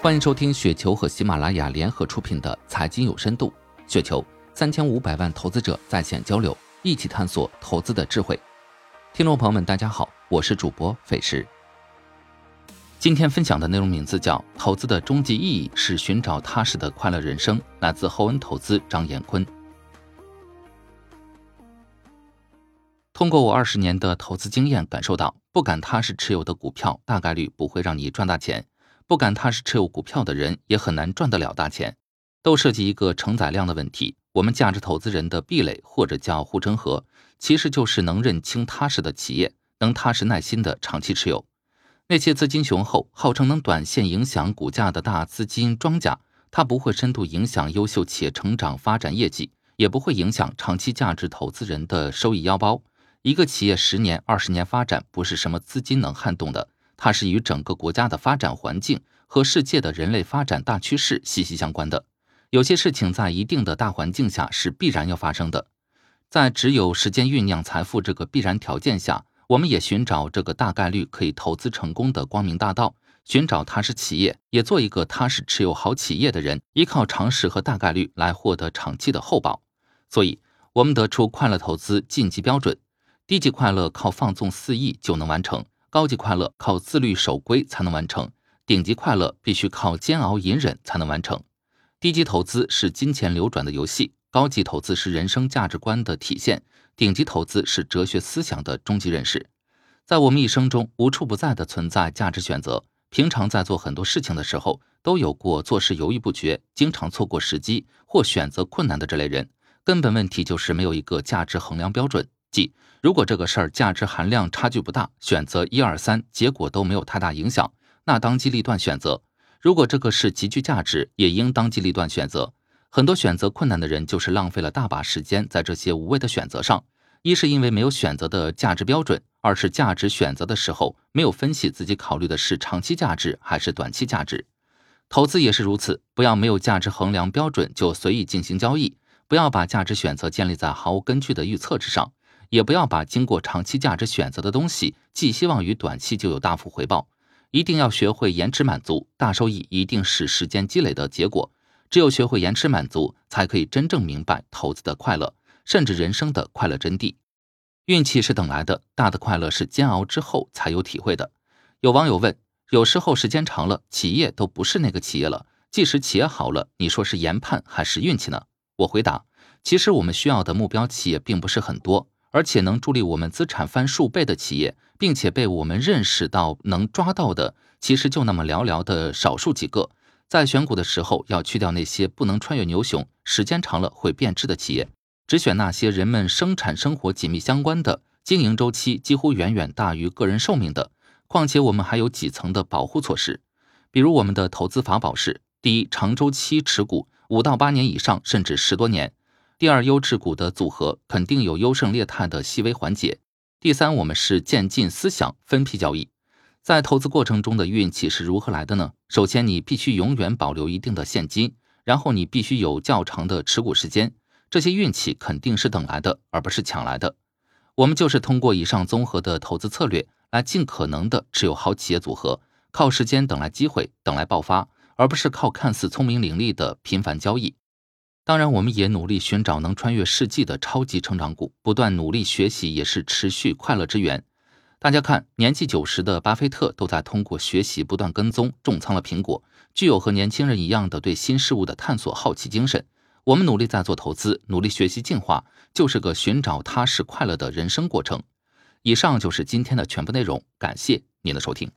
欢迎收听雪球和喜马拉雅联合出品的《财经有深度》，雪球三千五百万投资者在线交流，一起探索投资的智慧。听众朋友们，大家好，我是主播费时。今天分享的内容名字叫《投资的终极意义是寻找踏实的快乐人生》，来自厚恩投资张延坤。通过我二十年的投资经验，感受到不敢踏实持有的股票，大概率不会让你赚大钱。不敢踏实持有股票的人，也很难赚得了大钱，都涉及一个承载量的问题。我们价值投资人的壁垒，或者叫护城河，其实就是能认清踏实的企业，能踏实耐心的长期持有。那些资金雄厚、号称能短线影响股价的大资金庄家，它不会深度影响优秀企业成长发展业绩，也不会影响长期价值投资人的收益腰包。一个企业十年、二十年发展，不是什么资金能撼动的。它是与整个国家的发展环境和世界的人类发展大趋势息息相关的。有些事情在一定的大环境下是必然要发生的，在只有时间酝酿财富这个必然条件下，我们也寻找这个大概率可以投资成功的光明大道，寻找踏实企业，也做一个踏实持有好企业的人，依靠常识和大概率来获得长期的厚报。所以，我们得出快乐投资晋级标准：低级快乐靠放纵肆意就能完成。高级快乐靠自律守规才能完成，顶级快乐必须靠煎熬隐忍才能完成。低级投资是金钱流转的游戏，高级投资是人生价值观的体现，顶级投资是哲学思想的终极认识。在我们一生中，无处不在的存在价值选择。平常在做很多事情的时候，都有过做事犹豫不决、经常错过时机或选择困难的这类人。根本问题就是没有一个价值衡量标准。即如果这个事儿价值含量差距不大，选择一二三，结果都没有太大影响，那当机立断选择；如果这个事极具价值，也应当机立断选择。很多选择困难的人，就是浪费了大把时间在这些无谓的选择上。一是因为没有选择的价值标准，二是价值选择的时候没有分析自己考虑的是长期价值还是短期价值。投资也是如此，不要没有价值衡量标准就随意进行交易，不要把价值选择建立在毫无根据的预测之上。也不要把经过长期价值选择的东西寄希望于短期就有大幅回报，一定要学会延迟满足，大收益一定是时间积累的结果。只有学会延迟满足，才可以真正明白投资的快乐，甚至人生的快乐真谛。运气是等来的，大的快乐是煎熬之后才有体会的。有网友问：有时候时间长了，企业都不是那个企业了，即使企业好了，你说是研判还是运气呢？我回答：其实我们需要的目标企业并不是很多。而且能助力我们资产翻数倍的企业，并且被我们认识到能抓到的，其实就那么寥寥的少数几个。在选股的时候，要去掉那些不能穿越牛熊、时间长了会变质的企业，只选那些人们生产生活紧密相关的、经营周期几乎远远大于个人寿命的。况且我们还有几层的保护措施，比如我们的投资法宝是：第一，长周期持股，五到八年以上，甚至十多年。第二，优质股的组合肯定有优胜劣汰的细微环节。第三，我们是渐进思想，分批交易。在投资过程中的运气是如何来的呢？首先，你必须永远保留一定的现金，然后你必须有较长的持股时间。这些运气肯定是等来的，而不是抢来的。我们就是通过以上综合的投资策略，来尽可能的持有好企业组合，靠时间等来机会，等来爆发，而不是靠看似聪明伶俐的频繁交易。当然，我们也努力寻找能穿越世纪的超级成长股，不断努力学习也是持续快乐之源。大家看，年纪九十的巴菲特都在通过学习不断跟踪重仓了苹果，具有和年轻人一样的对新事物的探索好奇精神。我们努力在做投资，努力学习进化，就是个寻找踏实快乐的人生过程。以上就是今天的全部内容，感谢您的收听。